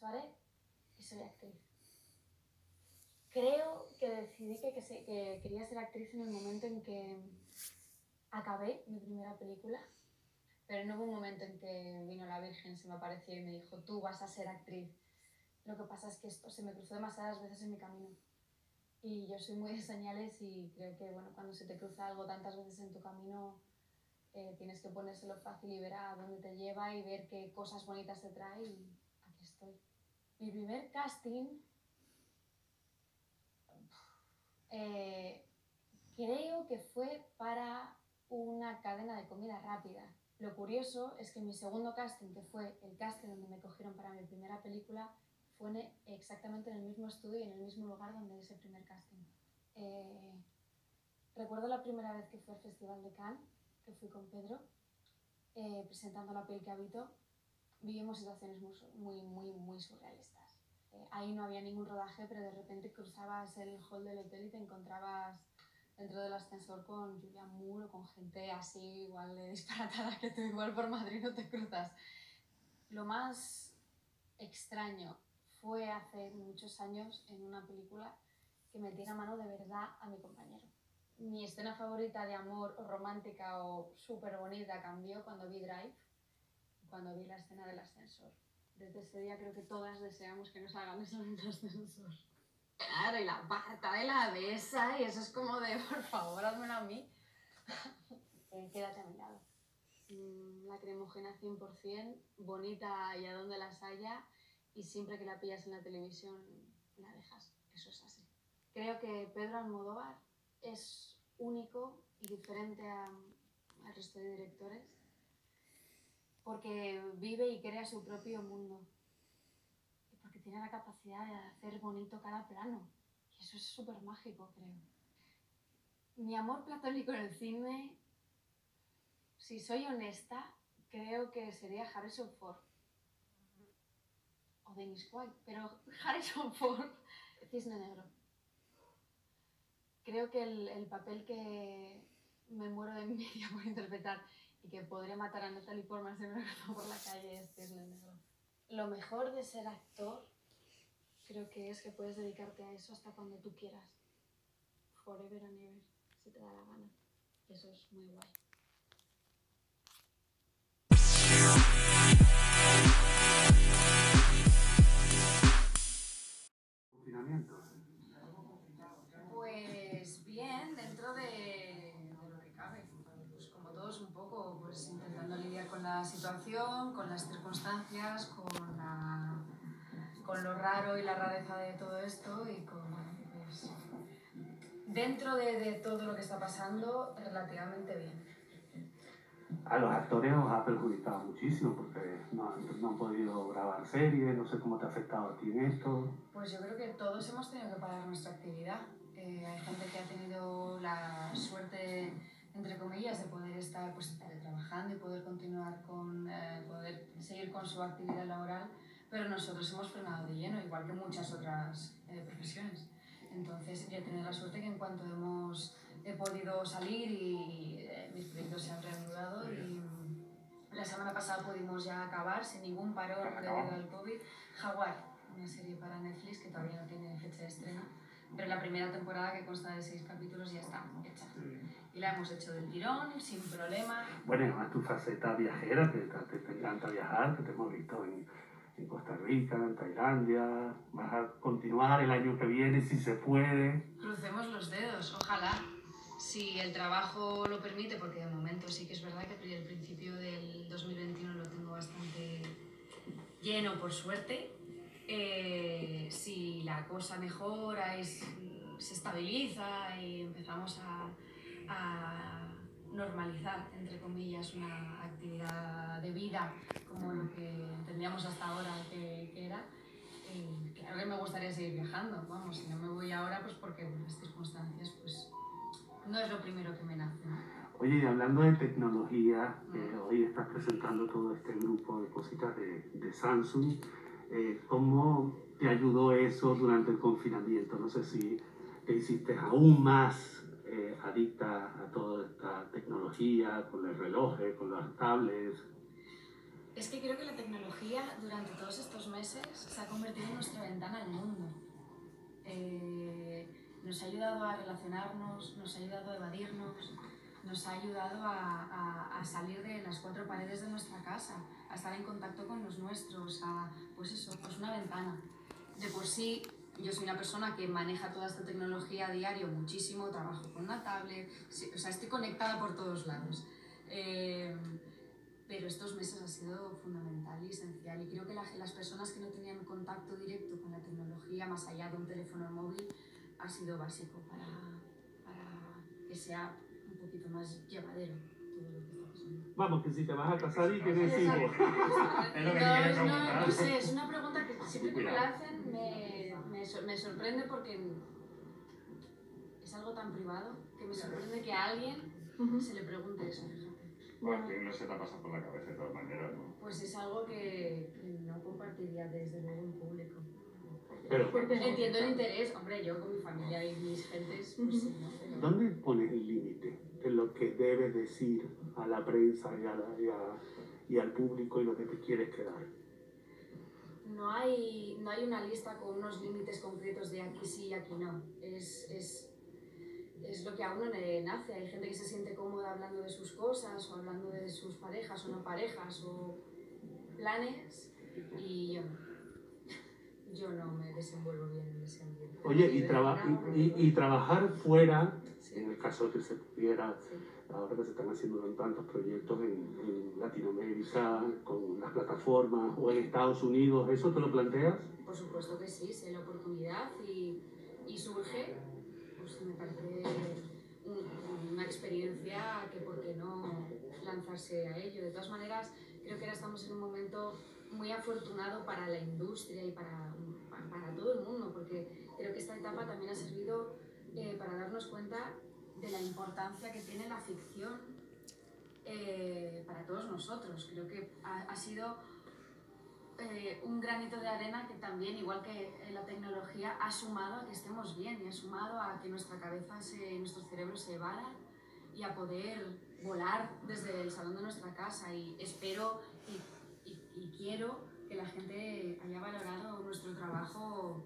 Suárez y soy actriz. Creo que decidí que, que, se- que quería ser actriz en el momento en que acabé mi primera película, pero no hubo un momento en que vino la Virgen, se me apareció y me dijo, tú vas a ser actriz. Lo que pasa es que esto se me cruzó demasiadas veces en mi camino. Y yo soy muy de señales y creo que bueno, cuando se te cruza algo tantas veces en tu camino, eh, tienes que ponérselo fácil y ver a dónde te lleva y ver qué cosas bonitas te trae y. Mi primer casting, eh, creo que fue para una cadena de comida rápida. Lo curioso es que mi segundo casting, que fue el casting donde me cogieron para mi primera película, fue en- exactamente en el mismo estudio y en el mismo lugar donde ese primer casting. Eh, recuerdo la primera vez que fui al Festival de Cannes, que fui con Pedro, eh, presentando la piel que habito, vivimos situaciones muy, muy, muy, muy surrealistas. Eh, ahí no había ningún rodaje, pero de repente cruzabas el hall del hotel y te encontrabas dentro del ascensor con Julia Moore o con gente así igual de disparatada que tú igual por Madrid no te cruzas. Lo más extraño fue hace muchos años en una película que metiera mano de verdad a mi compañero. Mi escena favorita de amor o romántica o súper bonita cambió cuando vi Drive, cuando vi la escena del ascensor. Desde ese día creo que todas deseamos que nos hagan eso en el ascensor. Claro, y la pata de la besa, y eso es como de, por favor, házmelo a mí. Eh, quédate a mi lado. La cremogena 100%, bonita y a donde las haya, y siempre que la pillas en la televisión, la dejas. Eso es así. Creo que Pedro Almodóvar es único y diferente a- al resto de directores porque vive y crea su propio mundo. Y porque tiene la capacidad de hacer bonito cada plano. Y eso es súper mágico creo. Mi amor platónico en el cine si soy honesta creo que sería Harrison Ford. O Dennis Quaid pero Harrison Ford Cisne Negro. Creo que el, el papel que me muero de envidia por interpretar y que podría matar a Natalie Portman si me por la calle es Cisne Negro. Lo mejor de ser actor creo que es que puedes dedicarte a eso hasta cuando tú quieras. Forever and ever, si te da la gana. Eso es muy guay. Confinamiento. Pues bien, dentro de, de lo que cabe. Pues como todos un poco, pues intentando lidiar con la situación, con las circunstancias, con, la- con lo raro y la rareza de todo esto y con, pues, dentro de, de todo lo que está pasando, relativamente bien. A los actores os ha perjudicado muchísimo porque no, han- no han podido grabar series, no sé cómo te ha afectado a ti en esto. Pues yo creo que todos hemos tenido que parar nuestra actividad. Eh, hay gente que ha tenido la suerte, entre comillas, de poder estar pues, trabajando y poder continuar con, eh, poder seguir con su actividad laboral, pero nosotros hemos frenado de lleno, igual que muchas otras eh, profesiones. Entonces, yo he tenido la suerte que en cuanto hemos he podido salir y eh, mis proyectos se han reanudado y la semana pasada pudimos ya acabar sin ningún parón debido al COVID. Jaguar, una serie para Netflix que todavía no tiene fecha de estreno, pero la primera temporada que consta de seis capítulos ya está hecha. Y la hemos hecho del tirón, sin problema. Bueno, y además tu faceta viajera, que te, te encanta viajar, que te hemos visto en, en Costa Rica, en Tailandia. Vas a continuar el año que viene si se puede. Crucemos los dedos, ojalá. Si el trabajo lo permite, porque de momento sí que es verdad que el principio del 2021 lo tengo bastante lleno, por suerte. Eh, si la cosa mejora y s- se estabiliza y empezamos a, a normalizar, entre comillas, una actividad de vida como lo que tendríamos hasta ahora que, que era, eh, claro que me gustaría seguir viajando, vamos, si no me voy ahora, pues porque por las circunstancias, pues no es lo primero que me nace. ¿no? Oye, y hablando de tecnología, eh, hoy estás presentando todo este grupo de cositas de, de Samsung. Eh, ¿Cómo te ayudó eso durante el confinamiento? No sé si te hiciste aún más eh, adicta a toda esta tecnología, con los relojes, con las tablets. Es que creo que la tecnología durante todos estos meses se ha convertido en nuestra ventana al mundo. Eh, nos ha ayudado a relacionarnos, nos ha ayudado a evadirnos, nos ha ayudado a, a, salir de las cuatro paredes de nuestra casa, a estar en contacto con los nuestros, a, pues eso, pues una ventana. De por sí, yo soy una persona que maneja toda esta tecnología a diario muchísimo, trabajo con una tablet, o sea, estoy conectada por todos lados. Eh, pero estos meses ha sido fundamental y esencial y creo que las personas que no tenían contacto directo con la tecnología más allá de un teléfono móvil ha sido básico para, para que sea poquito más llevadero todo lo que está pasando. Vamos, que si te vas a casar y tienes hijos. no, no, no, sé, es una pregunta que siempre que me la hacen me, me, me sorprende porque es algo tan privado que me sorprende que a alguien se le pregunte eso. Bueno, que no se te ha pasado por la cabeza de todas maneras, ¿no? Pues es algo que, no compartiría desde luego en público. Pero, Entiendo el interés, hombre, yo con mi familia y mis gentes, pues sí, ¿no? Pero... ¿Dónde pones el límite en lo que debes decir a la prensa y, a la, y, a, y, al público y lo que te quieres quedar? No hay, no hay una lista con unos límites concretos de aquí sí y aquí no. Es, es, es lo que a uno le nace. Hay gente que se siente cómoda hablando de sus cosas o hablando de sus parejas o no parejas o planes y yo no yo no me desenvuelvo bien en ese ambiente. Oye, y, traba y, y, trabajar fuera. En el caso de que se pudiera, ahora que se están haciendo tantos proyectos en, en, Latinoamérica, con las plataformas, o en Estados Unidos, ¿eso te lo planteas? Por supuesto que sí, sé la oportunidad y, y surge, pues me parece un, una experiencia que por qué no lanzarse a ello. De todas maneras, creo que ahora estamos en un momento muy afortunado para la industria y para, para, todo el mundo, porque creo que esta etapa también ha servido eh, para darnos cuenta de la importancia que tiene la ficción eh, para todos nosotros. Creo que ha, ha sido eh, un granito de arena que también, igual que la tecnología, ha sumado a que estemos bien y ha sumado a que nuestra cabeza, se, nuestros cerebros se evadan y a poder volar desde el salón de nuestra casa. Y espero y, y, y quiero que la gente haya valorado nuestro trabajo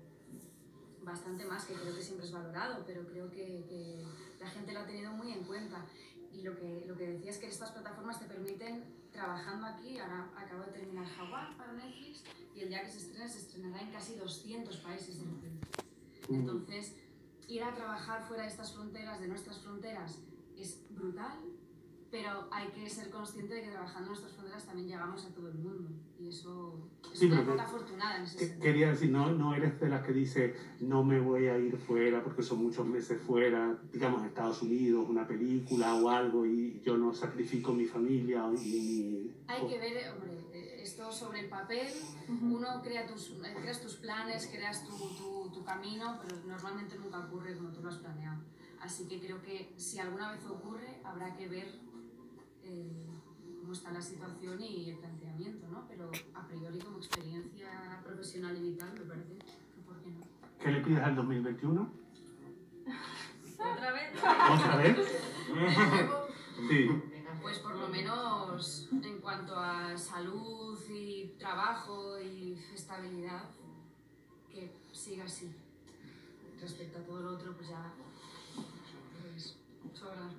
bastante más, que creo que siempre es valorado, pero creo que, que, la gente lo ha tenido muy en cuenta. Y lo que, lo que decía es que estas plataformas te permiten, trabajando aquí, ahora acabo de terminar Jaguar para Netflix, y el día que se estrena, se estrenará en casi 200 países del mundo. Entonces, ir a trabajar fuera de estas fronteras, de nuestras fronteras, es brutal, pero hay que ser consciente de que trabajando en nuestras fronteras también llegamos a todo el mundo y eso es sí, una época afortunada en ese que, sentido. Quería decir, no, no eres de las que dice no me voy a ir fuera porque son muchos meses fuera, digamos a Estados Unidos, una película o algo y yo no sacrifico mi familia y. Hay que ver, hombre, esto sobre el papel, uh -huh. uno crea tus, creas tus planes, creas tu, tu, tu camino, pero normalmente nunca ocurre como tú lo has planeado. Así que creo que si alguna vez ocurre, habrá que ver eh, cómo está la situación y el planteamiento, ¿no? Pero a priori como experiencia profesional y vital me parece que por qué no. ¿Qué le pides al 2021? ¿Otra vez? ¿Otra vez? sí. Pues por lo menos en cuanto a salud y trabajo y estabilidad, que siga así. Respecto a todo lo otro, pues ya pues, sobran las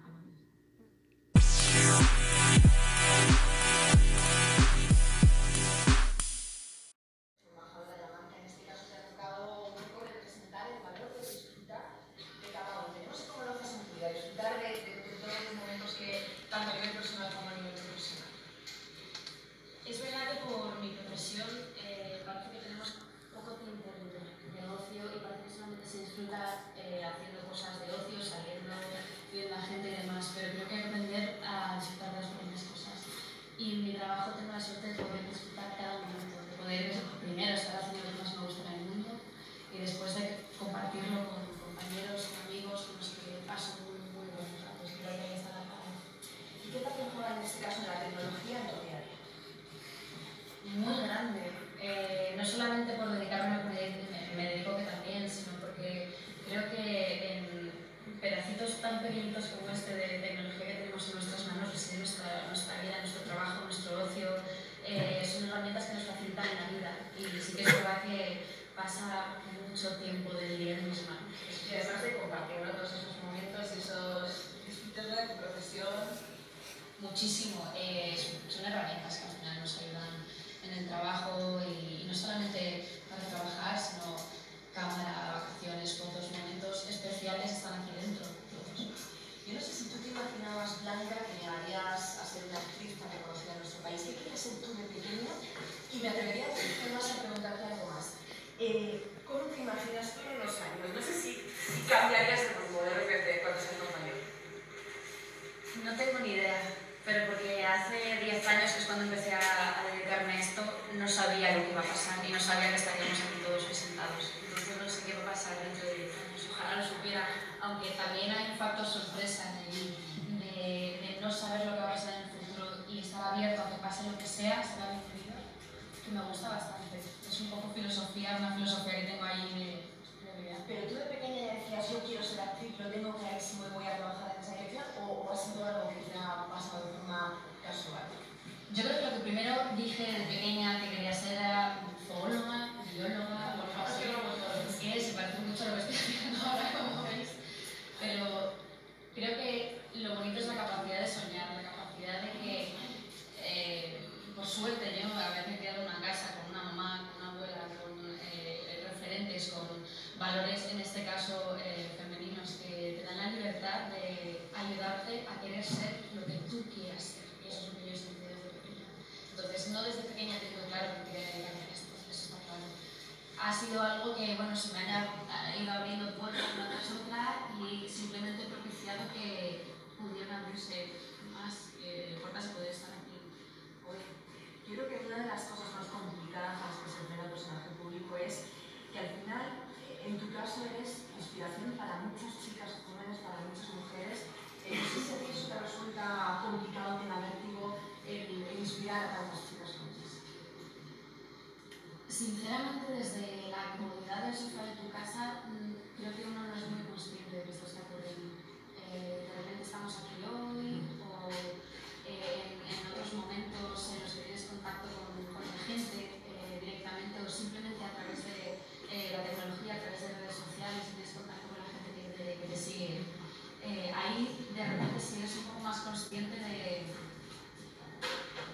que te siguen. Eh, ahí de repente si eres un poco más consciente de,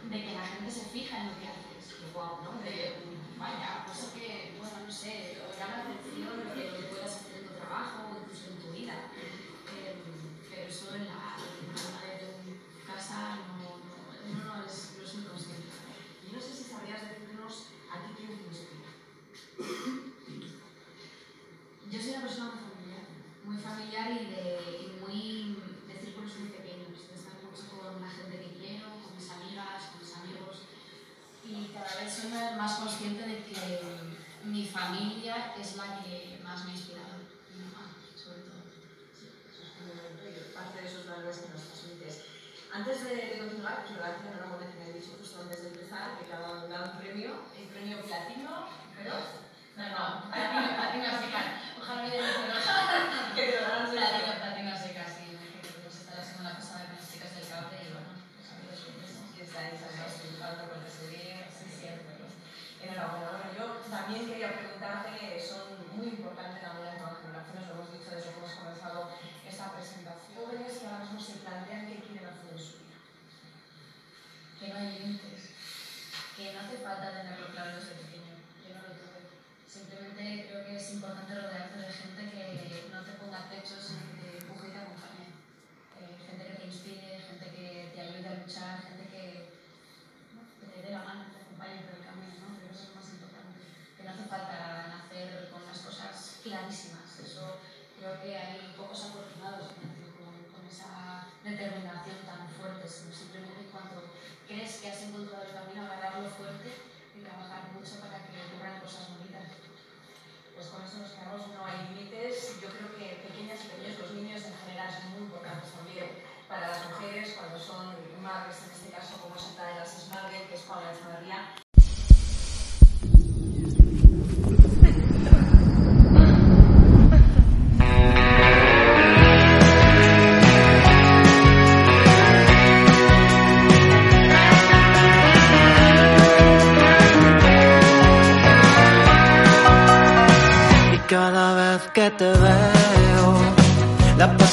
de que la gente se fija en lo que haces. Que wow, ¿no? De mm, vaya, cosa que, bueno, no sé, o llama la atención lo que puedas hacer en tu trabajo o incluso en tu vida. Eh, pero solo en la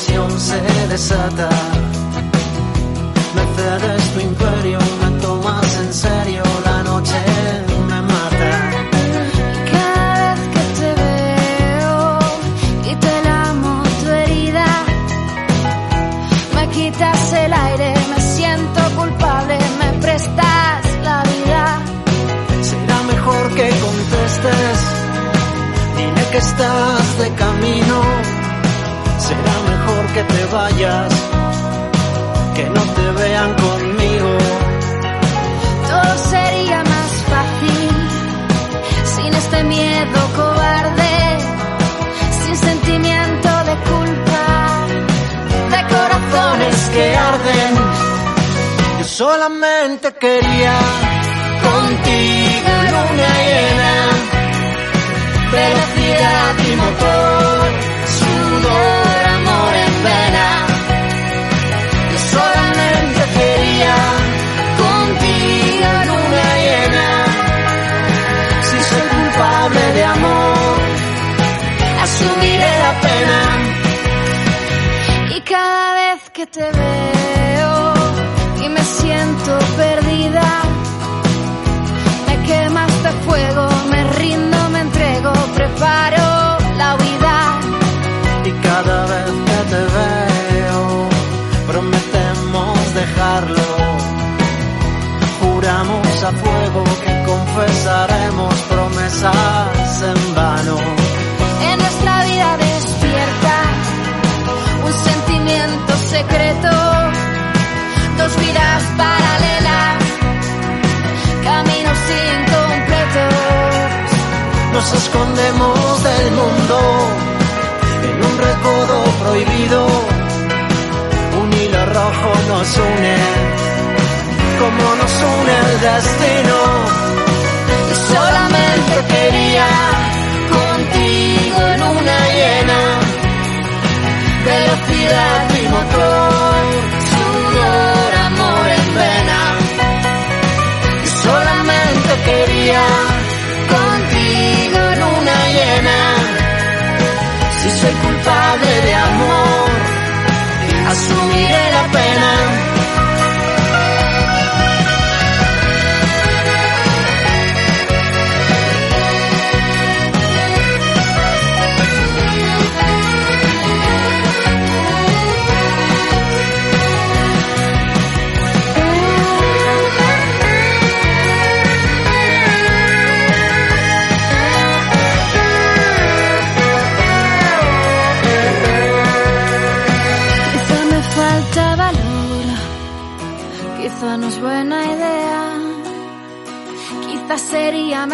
pasión se desata. Me cedes tu imperio, me tomas en serio, la noche me mata. Cada vez que te veo y te lamo tu herida, me quitas el aire, me siento culpable, me prestas la vida. Será mejor que contestes, dile que estás de camino. Que te vayas, que no te vean conmigo. Todo sería más fácil sin este miedo cobarde, sin sentimiento de culpa, de corazones que arden. Yo solamente quería contigo luna llena, velocidad y motor, asumiré la pena. Y cada vez que te veo y me siento perdida, me quemas de fuego, me rindo, me entrego, preparo la huida. Y cada vez que te veo, prometemos dejarlo. Juramos a fuego que confesaremos promesas secreto, dos vidas paralelas, caminos incompletos. Nos escondemos del mundo en un recodo prohibido. Un hilo rojo nos une, como nos une el destino. Y solamente quería y motor, sudor, amor en vena. Solamente quería contigo en una llena. Si soy culpable de amor, asumiré la pena.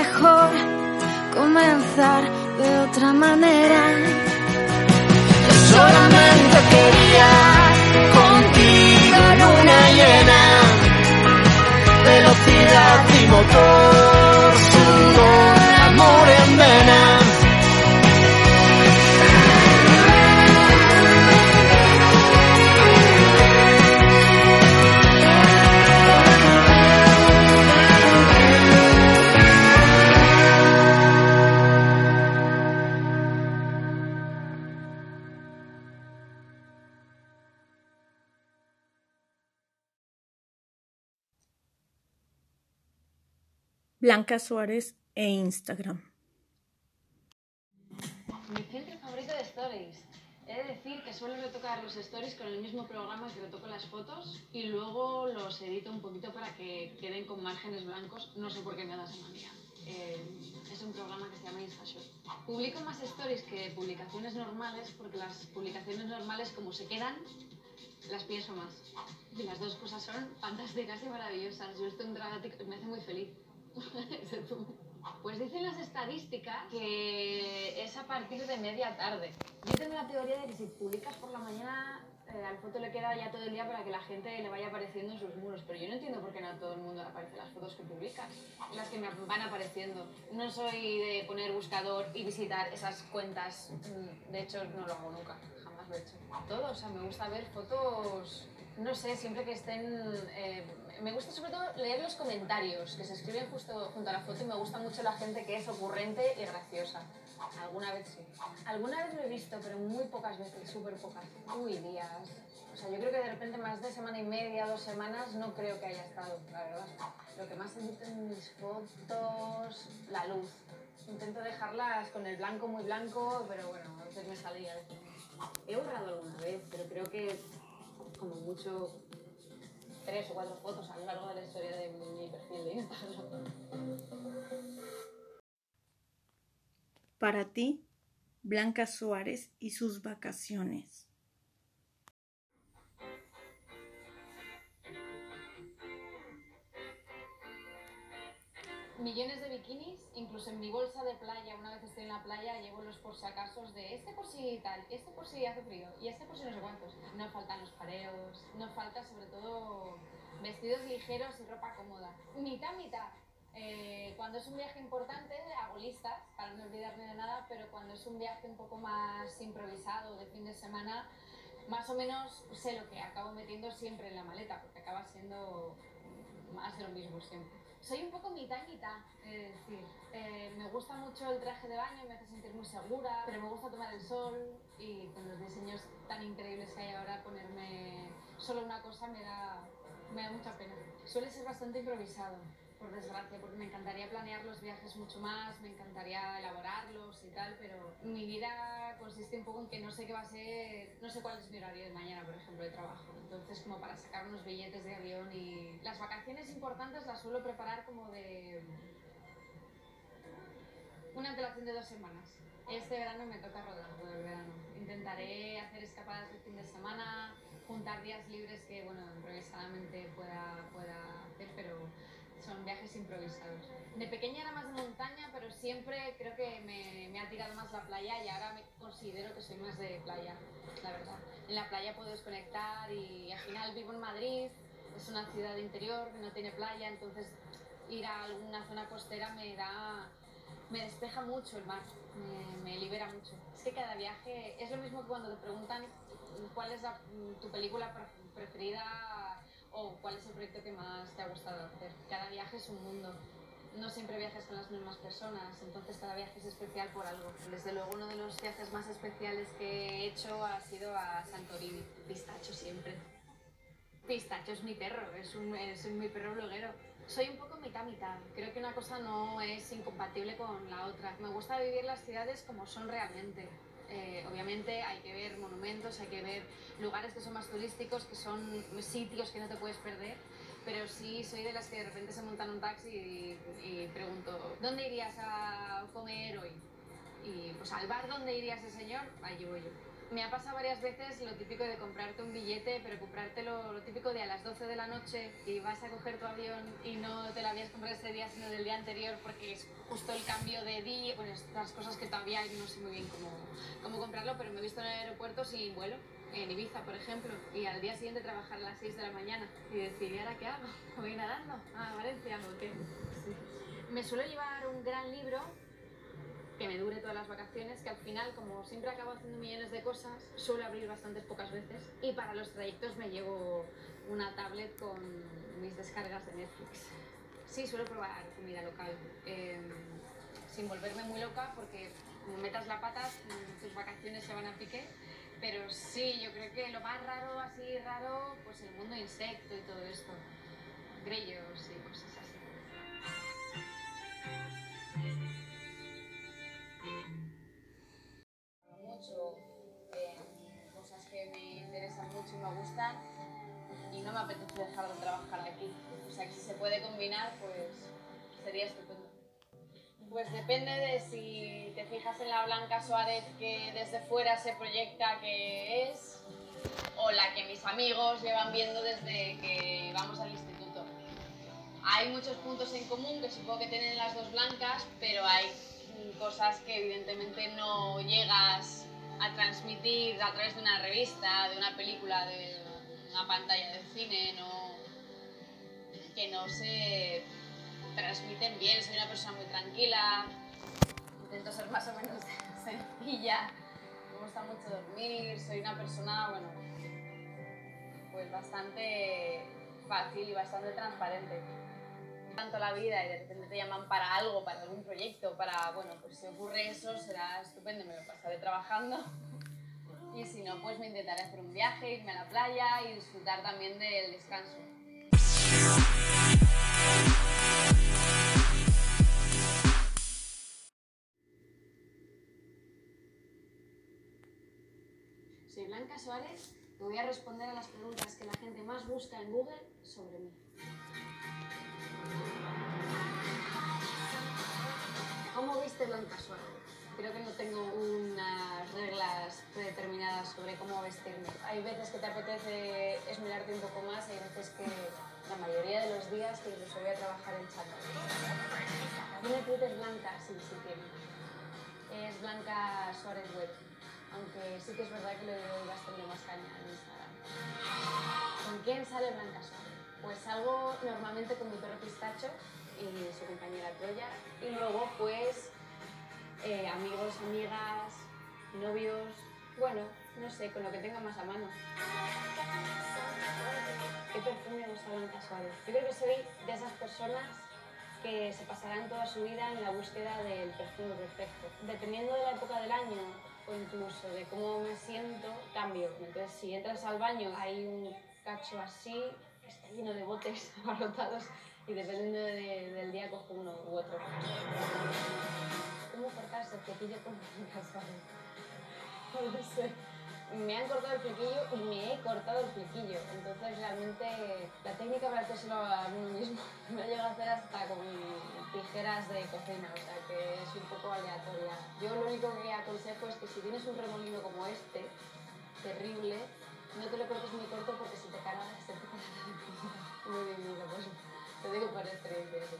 Mejor comenzar de otra manera. Yo solamente quería contigo luna llena, velocidad y motor, Blanca Suárez e Instagram. Mi filtro favorito de stories. He de decir que suelo retocar los stories con el mismo programa que retoco las fotos y luego los edito un poquito para que queden con márgenes blancos. No sé por qué me da esa manía. Eh, es un programa que se llama InstaShot. Publico más stories que publicaciones normales porque las publicaciones normales como se quedan, las pienso más. Y las dos cosas son fantásticas y maravillosas. Yo estoy y me hace muy feliz. Pues dicen las estadísticas que es a partir de media tarde. Yo tengo la teoría de que si publicas por la mañana, eh, al foto le queda ya todo el día para que la gente le vaya apareciendo en sus muros. Pero yo no entiendo por qué no a todo el mundo le aparecen las fotos que publicas, las que me van apareciendo. No soy de poner buscador y visitar esas cuentas. Mm, De hecho, no lo hago nunca, jamás lo he hecho. Todo, o sea, me gusta ver fotos no sé, siempre que estén... eh, me gusta sobre todo leer los comentarios que se escriben justo junto a la foto y me gusta mucho la gente que es ocurrente y graciosa. Alguna vez sí. Alguna vez lo he visto, pero muy pocas veces, súper pocas. Uy, días. O sea, yo creo que de repente más de semana y media, dos semanas, no creo que haya estado, la verdad. Lo que más he visto en mis fotos, la luz. Intento dejarlas con el blanco muy blanco, pero bueno, a veces me salía. He borrado alguna vez, pero creo que como mucho tres o cuatro fotos a lo largo de la historia de mi perfil de Instagram. Para ti, Blanca Suárez y sus vacaciones. Millones de bikinis, incluso en mi bolsa de playa, una vez estoy en la playa, llevo los por si acaso de este por si tal, este por si hace frío y este por si no sé cuántos. No faltan los pareos, no falta sobre todo vestidos ligeros y ropa cómoda. Mitad, mitad. Eh, cuando es un viaje importante hago listas para no olvidarme de nada, pero cuando es un viaje un poco más improvisado de fin de semana, más o menos sé lo que acabo metiendo siempre en la maleta, porque acaba siendo más de lo mismo siempre. Soy un poco mitad mitad, es decir, eh, me gusta mucho el traje de baño, me hace sentir muy segura, pero me gusta tomar el sol y con los diseños tan increíbles que hay ahora, ponerme solo una cosa me da, me da mucha pena. Suele ser bastante improvisado, por desgracia, porque me encantaría planear los viajes mucho más, me encantaría elaborarlos y tal, pero mi vida consiste un poco en que no sé qué va a ser, no sé cuál es mi horario de mañana, por ejemplo, de trabajo. Entonces, como para sacar unos billetes de avión y las vacaciones importantes las suelo preparar como de una antelación de dos semanas. Este verano me toca rodar todo el verano. Intentaré hacer escapadas de fin de semana, juntar días libres que, bueno, improvisadamente pueda, pueda hacer, pero son viajes improvisados. De pequeña era más de montaña, pero siempre creo que me, me, ha tirado más la playa y ahora me considero que soy más de playa, la verdad. En la playa puedo desconectar y al final vivo en Madrid, es una ciudad interior que no tiene playa, entonces ir a alguna zona costera me da me despeja mucho el mar, me, me, libera mucho. Es que cada viaje es lo mismo que cuando te preguntan cuál es la, tu película preferida o cuál es el proyecto que más te ha gustado hacer. Cada viaje es un mundo. No siempre viajas con las mismas personas, entonces cada viaje es especial por algo. Desde luego uno de los viajes más especiales que he hecho ha sido a Santorini. Pistacho siempre. Pistacho es mi perro, es, un, es mi perro bloguero. Soy un poco mitad mitad. Creo que una cosa no es incompatible con la otra. Me gusta vivir las ciudades como son realmente. Eh, obviamente hay que ver monumentos, hay que ver lugares que son más turísticos, que son sitios que no te puedes perder, pero sí soy de las que de repente se montan un taxi y, pregunto, ¿dónde irías a comer hoy? Y pues al bar donde iría ese señor, allí voy yo. Me ha pasado varias veces lo típico de comprarte un billete, pero comprártelo lo típico de a las 12 de la noche y vas a coger tu avión y no te lo habías comprado ese día, sino del día anterior, porque es justo el cambio de día. Bueno, estas cosas que todavía no sé muy bien cómo, cómo comprarlo, pero me he visto en el aeropuerto sin vuelo, en Ibiza, por ejemplo, y al día siguiente trabajar a las 6 de la mañana y decir, ¿y ahora qué hago? ¿Voy nadando? ¿A Valencia o qué? Me suelo llevar un gran libro que me dure todas las vacaciones, que al final, como siempre acabo haciendo millones de cosas, suelo abrir bastantes pocas veces. Y para los trayectos me llevo una tablet con mis descargas de Netflix. Sí, suelo probar comida local, eh, sin volverme muy loca, porque como metas la pata, tus vacaciones se van a pique. Pero sí, yo creo que lo más raro, así raro, pues el mundo insecto y todo esto. Grellos y me gustan y no me apetece dejar de trabajar aquí. O sea que si se puede combinar, pues sería estupendo. Pues depende de si te fijas en la Blanca Suárez que desde fuera se proyecta que es o la que mis amigos llevan viendo desde que vamos al instituto. Hay muchos puntos en común que supongo que tienen las dos blancas, pero hay cosas que evidentemente no llegas a transmitir a través de una revista, de una película, de una pantalla de cine, que no se transmiten bien. Soy una persona muy tranquila, intento ser más o menos sencilla, me gusta mucho dormir, soy una persona, bueno, pues bastante fácil y bastante transparente. Tanto la vida y de repente te llaman para algo, para algún proyecto, para, bueno, pues si ocurre eso será estupendo, me lo pasaré trabajando. Y si no, pues me intentaré hacer un viaje, irme a la playa y disfrutar también del descanso. Soy Blanca Suárez y voy a responder a las preguntas que la gente más busca en Google sobre mí. ¿Cómo viste Blanca Suárez? Creo que no tengo unas reglas predeterminadas sobre cómo vestirme. Hay veces que te apetece esmerarte un poco más, hay veces que la mayoría de los días que incluso voy a trabajar en chata. Mi Twitter es Blanca, sí, sí. Es Blanca Suárez Web, aunque sí que es verdad que le doy bastante más caña en Instagram. ¿Con quién sale Blanca Suárez? Pues salgo normalmente con mi perro Pistacho y su compañera Troya, y luego pues eh, amigos, amigas, novios, bueno, no sé, con lo que tenga más a mano. ¿Qué perfume gusta Blanca Suárez? Yo creo que soy de esas personas que se pasarán toda su vida en la búsqueda del perfume perfecto. Dependiendo de la época del año o incluso de cómo me siento, cambio. Entonces, si entras al baño, hay un cacho así, está lleno de botes abarrotados y dependiendo de- del día cojo uno u otro. ¿Cómo cortarse el flequillo con Blanca Suárez? No lo sé. Me han cortado el flequillo y me he cortado el flequillo. Entonces realmente la técnica para hacérselo a uno mismo me ha llegado a hacer hasta con tijeras de cocina, o sea que es un poco aleatoria. Yo lo único que aconsejo es que si tienes un remolino como este, terrible, no te lo cortes muy corto porque si te cargas se te carga la. Muy bien, pues te digo por experiencia. sí.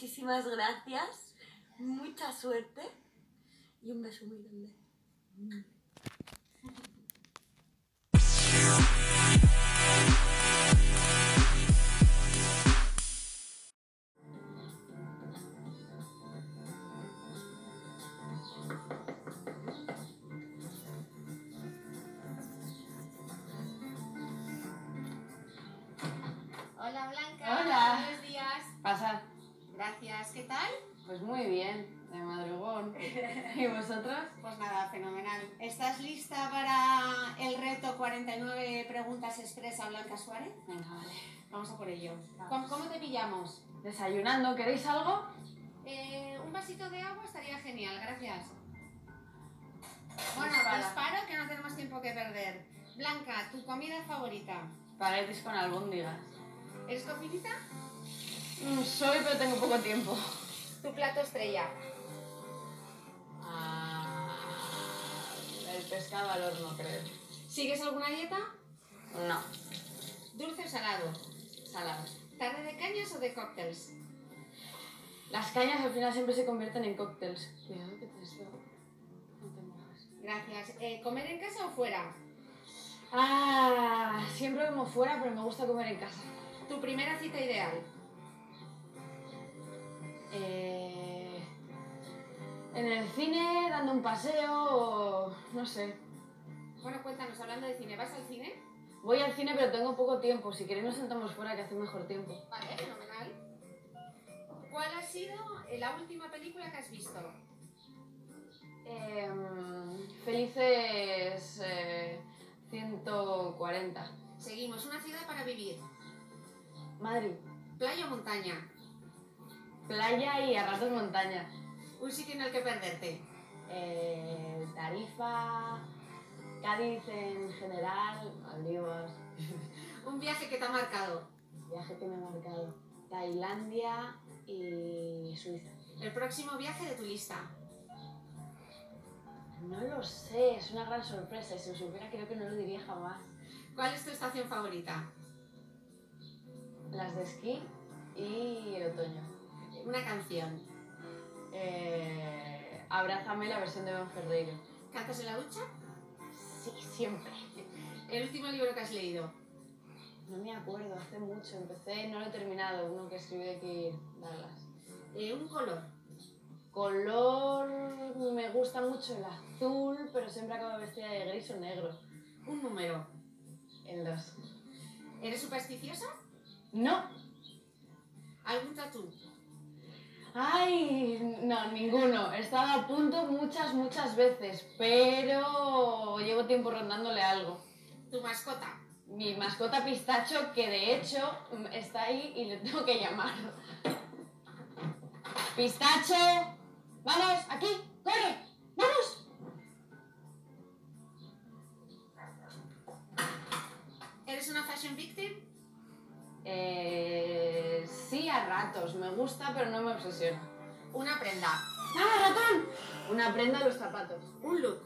Muchísimas, gracias. Mucha suerte. Y un beso muy grande. Vosotros? Pues nada, fenomenal. ¿Estás lista para el reto 49 preguntas expresa Blanca Suárez? Venga, vale. Vamos a por ello. ¿Cómo, cómo te pillamos? Desayunando, ¿queréis algo? Eh, un vasito de agua estaría genial, gracias. Bueno, Dispara. disparo que no tenemos tiempo que perder. Blanca, ¿tu comida favorita? Paraguis con albóndigas. ¿Eres cocinita? Mm, soy, pero tengo poco tiempo. ¿Tu plato estrella? Ah, pescado al horno, creo. ¿Sigues alguna dieta? No, ¿Dulce o salado? salado. ¿Tarde de cañas o de cócteles? Las cañas al final siempre se convierten en cócteles. Cuidado que te esto no te mojas. Gracias. Eh, ¿Comer en casa o fuera? Ah, siempre como fuera, pero me gusta comer en casa. ¿Tu primera cita ideal? Eh, en el cine, dando un paseo o no sé. Bueno, cuéntanos, hablando de cine, ¿vas al cine? Voy al cine pero tengo poco tiempo. Si queréis nos sentamos fuera que hace mejor tiempo. Vale, fenomenal. ¿Cuál ha sido la última película que has visto? Em, felices eh, 140. Seguimos, una ciudad para vivir. Madrid. ¿Playa o montaña? Playa y a ratos montaña. ¿Un sitio en el que perderte? Eh, Tarifa, Cádiz en general, Maldivas. ¿Un viaje que te ha marcado? Viaje que me ha marcado. Tailandia y Suiza. ¿El próximo viaje de tu lista? No lo sé, es una gran sorpresa. Si lo supiera creo que no lo diría jamás. ¿Cuál es tu estación favorita? Las de esquí y el otoño. Una canción. Eh, Abrázame la versión de Ben Ferreiro. ¿Cantas en la ducha? Sí, siempre. ¿El último libro que has leído? No me acuerdo, hace mucho. Empecé, no lo he terminado, uno que escribió aquí Douglas. Eh, ¿Un color? Color, me gusta mucho el azul, pero siempre acabo vestida de gris o negro. ¿Un número? El 2. ¿Eres supersticiosa? No. ¿Algún tatú? Ay, no, ninguno. He estado a punto muchas, muchas veces, pero llevo tiempo rondándole algo. ¿Tu mascota? Mi mascota pistacho, que de hecho está ahí y le tengo que llamar. Pistacho, vamos, aquí, corre, vamos. ¿Eres una fashion victim? Eh, sí, a ratos. Me gusta, pero no me obsesiona. Una prenda. ¡Ah, ratón! Una prenda, los zapatos. Un look.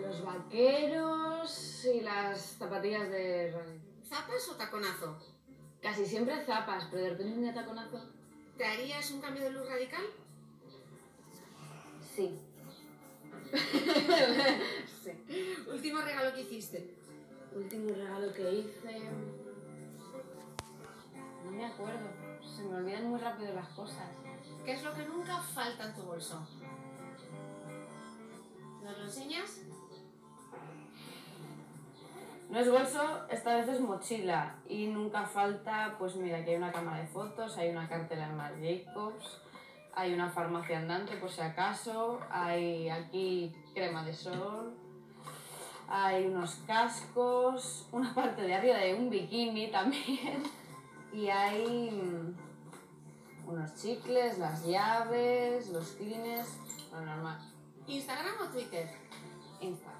Los vaqueros y las zapatillas de running. ¿Zapas o taconazo? Casi siempre zapas, pero de repente un día taconazo. ¿Te harías un cambio de look radical? Sí. sí. Último regalo que hiciste. Último regalo que hice. No me acuerdo. Se me olvidan muy rápido las cosas. ¿Qué es lo que nunca falta en tu bolso? ¿Nos lo enseñas? No es bolso, esta vez es mochila. Y nunca falta, pues mira, que hay una cámara de fotos, hay una cartela en Marc Jacobs, hay una farmacia andante por si acaso, hay aquí crema de sol, hay unos cascos, una parte de arriba de un bikini también. Y hay mm, unos chicles, las llaves, los clines, lo normal. ¿Instagram o Twitter? Instagram.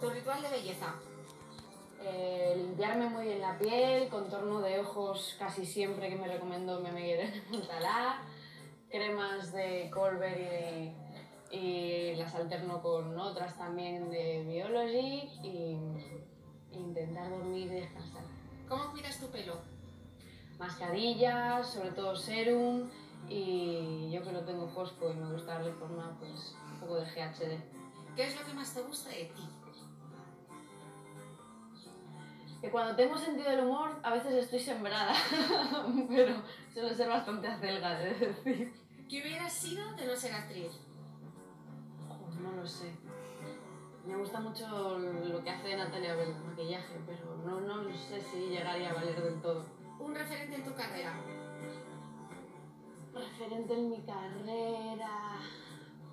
¿Tu ritual de belleza? Eh, limpiarme muy bien la piel, contorno de ojos casi siempre que me recomiendo mi amiga Irene Montalá, cremas de Colbert y, de- y las alterno con otras también de Biology y intentar dormir y descansar. ¿Cómo cuidas tu pelo? Mascarillas, sobre todo serum y yo que no tengo fosco y me gusta darle forma, pues un poco de GHD. ¿Qué es lo que más te gusta de ti? Que cuando tengo sentido del humor a veces estoy sembrada, pero suelo ser bastante acelga de decir. ¿Qué hubieras sido de no ser actriz? No lo sé. Me gusta mucho lo que hace Natalia Bell, el maquillaje, pero no, no sé si llegaría a valer del todo. ¿Un referente en tu carrera? Referente en mi carrera,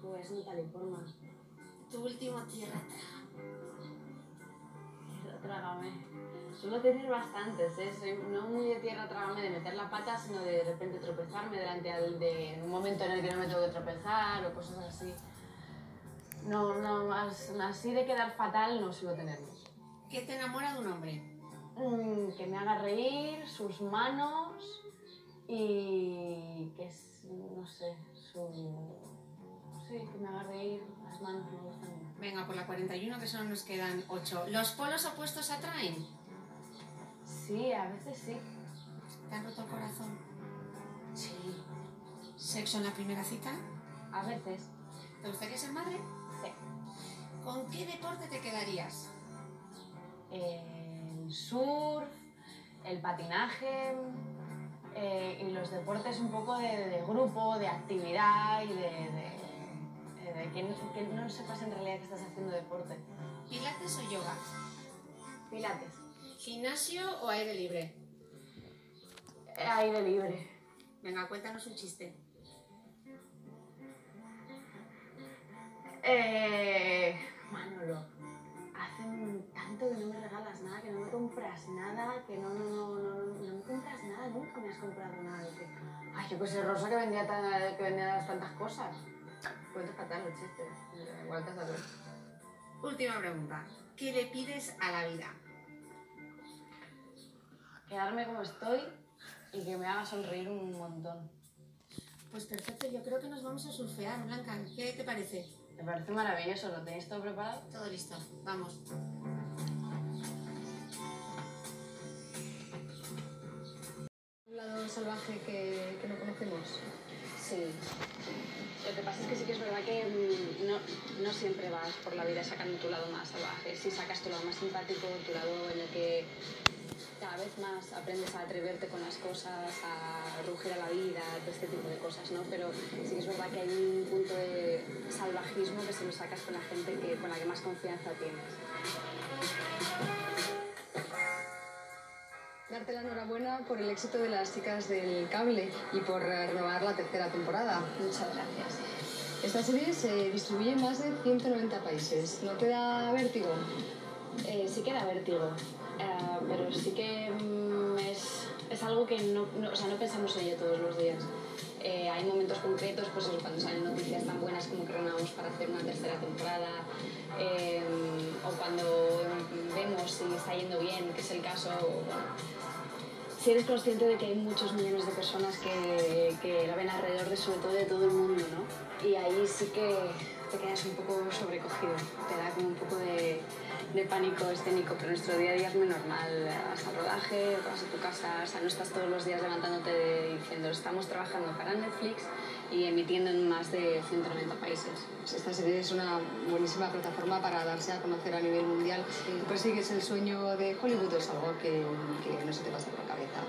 pues Natalie Portman. Tu último tierra Tierra trágame. Suelo tener bastantes, ¿eh? Soy no muy de tierra trágame de meter la pata, sino de de repente tropezarme delante al- de un momento en el que no me tengo que tropezar o cosas así. No, no, más, así de quedar fatal no suelo tenerlos. ¿Qué te enamora de un hombre? Mm, que me haga reír, sus manos y que es, no sé, su... Sí, que me haga reír, las manos me gustan. Venga, por la 41 que solo nos quedan 8. ¿Los polos opuestos atraen? Sí, a veces sí. ¿Te han roto el corazón? Sí, ¿Sexo en la primera cita? a veces. ¿Te gustaría ser madre? Sí. ¿Con qué deporte te quedarías? El surf, el patinaje eh, y los deportes un poco de, de grupo, de actividad y de, de- de que, no- que no sepas en realidad que estás haciendo deporte. ¿Pilates o yoga? Pilates. ¿Gimnasio o aire libre? Aire libre. Venga, cuéntanos un chiste. Eh, Manolo, tanto que no me regalas nada, que no me compras nada, que no, no, no, no, no me compras nada, nunca me has comprado nada. Que, ay, yo que sé, Rosa que vendía, tan- que vendía tantas cosas. Cuento fatal los chistes, igual te sabes. Última pregunta. ¿Qué le pides a la vida? Quedarme como estoy y que me haga sonreír un montón. Pues perfecto, yo creo que nos vamos a surfear, Blanca. ¿Qué te parece? Me parece maravilloso, ¿lo tenéis todo preparado? Todo listo, vamos. Un lado salvaje que, que no conocemos. Sí. Lo que pasa es que sí que es verdad que mm, no, no siempre vas por la vida sacando tu lado más salvaje. Sí sacas tu lado más simpático, tu lado en el que cada vez más aprendes a atreverte con las cosas, a rugir a la vida, todo este tipo de cosas, ¿no? Pero sí que es verdad que hay un punto de salvajismo que se lo sacas con la gente que, con la que más confianza tienes. Darte la enhorabuena por el éxito de las chicas del cable y por renovar la tercera temporada. Muchas gracias. Esta serie se distribuye en más de 190 países. ¿No te da vértigo? Eh, sí que da vértigo, eh, pero sí que mm, es, es algo que no, no- o sea, no pensamos en ello todos los días. Eh, hay momentos concretos, pues eso, cuando salen noticias tan buenas como que renovamos para hacer una tercera temporada, eh, o cuando vemos si está yendo bien, que es el caso. bueno, si eres consciente de que hay muchos millones de personas que, que la ven alrededor de sobre todo de todo el mundo, ¿no? Y ahí sí que te quedas un poco sobrecogido, te da como un poco de, de pánico escénico, pero nuestro día a día es muy normal. Vas al rodaje, vas a tu casa, o sea, no estás todos los días levantándote diciendo estamos trabajando para Netflix y emitiendo en más de 190 países. Pues Esta serie es una buenísima plataforma para darse a conocer a nivel mundial. ¿Tú persigues el sueño de Hollywood es algo que, que no se te pasa por la cabeza?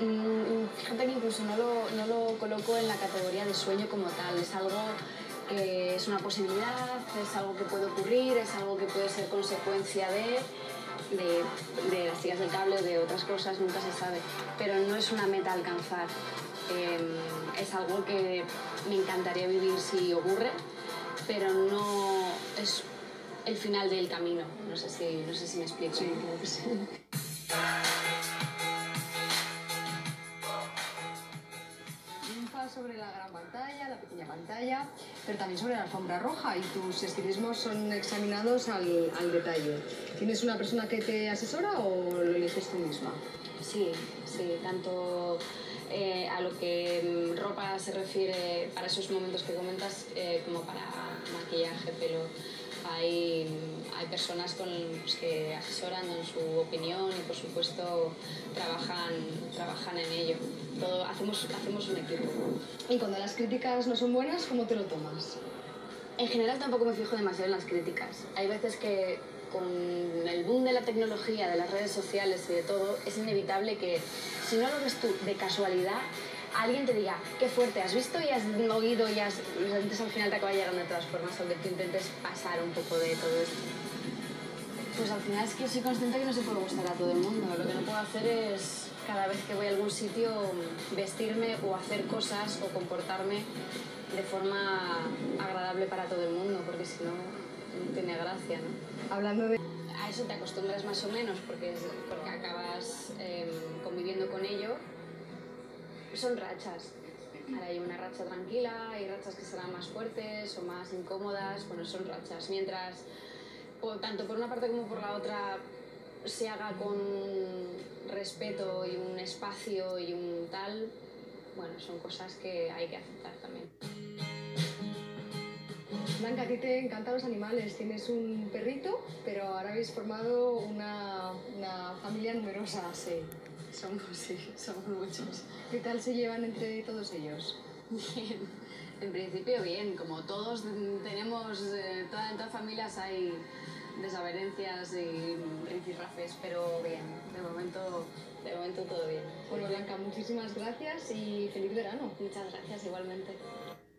Mm, Fíjate que incluso no lo, no lo coloco en la categoría de sueño como tal, es algo que es una posibilidad, es algo que puede ocurrir, es algo que puede ser consecuencia de, de, las chicas del cable de otras cosas, nunca se sabe, pero no es una meta alcanzar. Eh, es algo que me encantaría vivir si ocurre, pero no es el final del camino. No sé si, no sé si me explico. Triunfa pero también sobre la alfombra roja y tus estilismos son examinados al, al detalle. ¿Tienes una persona que te asesora o lo eliges tú misma? Sí, sí, tanto eh, a lo que mm, ropa se refiere para esos momentos que comentas eh, como para maquillaje, pelo. Hay, mm, hay personas con, pues, que asesoran en su opinión y por supuesto trabajan, trabajan en ello. Todo, hacemos, hacemos un equipo. Y cuando las críticas no son buenas, ¿cómo te lo tomas? En general tampoco me fijo demasiado en las críticas. Hay veces que con el boom de la tecnología, de las redes sociales y de todo, es inevitable que si no lo ves tú de casualidad, alguien te diga, qué fuerte, has visto y has oído y has... Entonces al final te acaba llegando de todas formas, aunque tú intentes pasar un poco de todo esto. Pues al final es que soy consciente que no se puede gustar a todo el mundo. Lo que no puedo hacer es cada vez que voy a algún sitio vestirme o hacer cosas o comportarme de forma agradable para todo el mundo, porque si no, no tiene gracia, ¿no? Hablando de... A eso te acostumbras más o menos porque, es- porque acabas em, conviviendo con ello. Son rachas. Ahora hay una racha tranquila, hay rachas que serán más fuertes o más incómodas, bueno, son rachas. Mientras, tanto por una parte como por la otra, se haga con respeto y un espacio y un tal, bueno, son cosas que hay que aceptar también. Blanca, a ti te encantan los animales. Tienes un perrito, pero ahora habéis formado una, una familia numerosa. Sí. Somos, sí, somos muchos. ¿Qué tal se llevan entre todos ellos? Bien, en principio bien, como todos tenemos, eh, todas familias hay desavenencias y rifirrafes, pero bien, de momento, de momento todo bien. Bueno, Blanca, muchísimas gracias y feliz verano. Muchas gracias igualmente.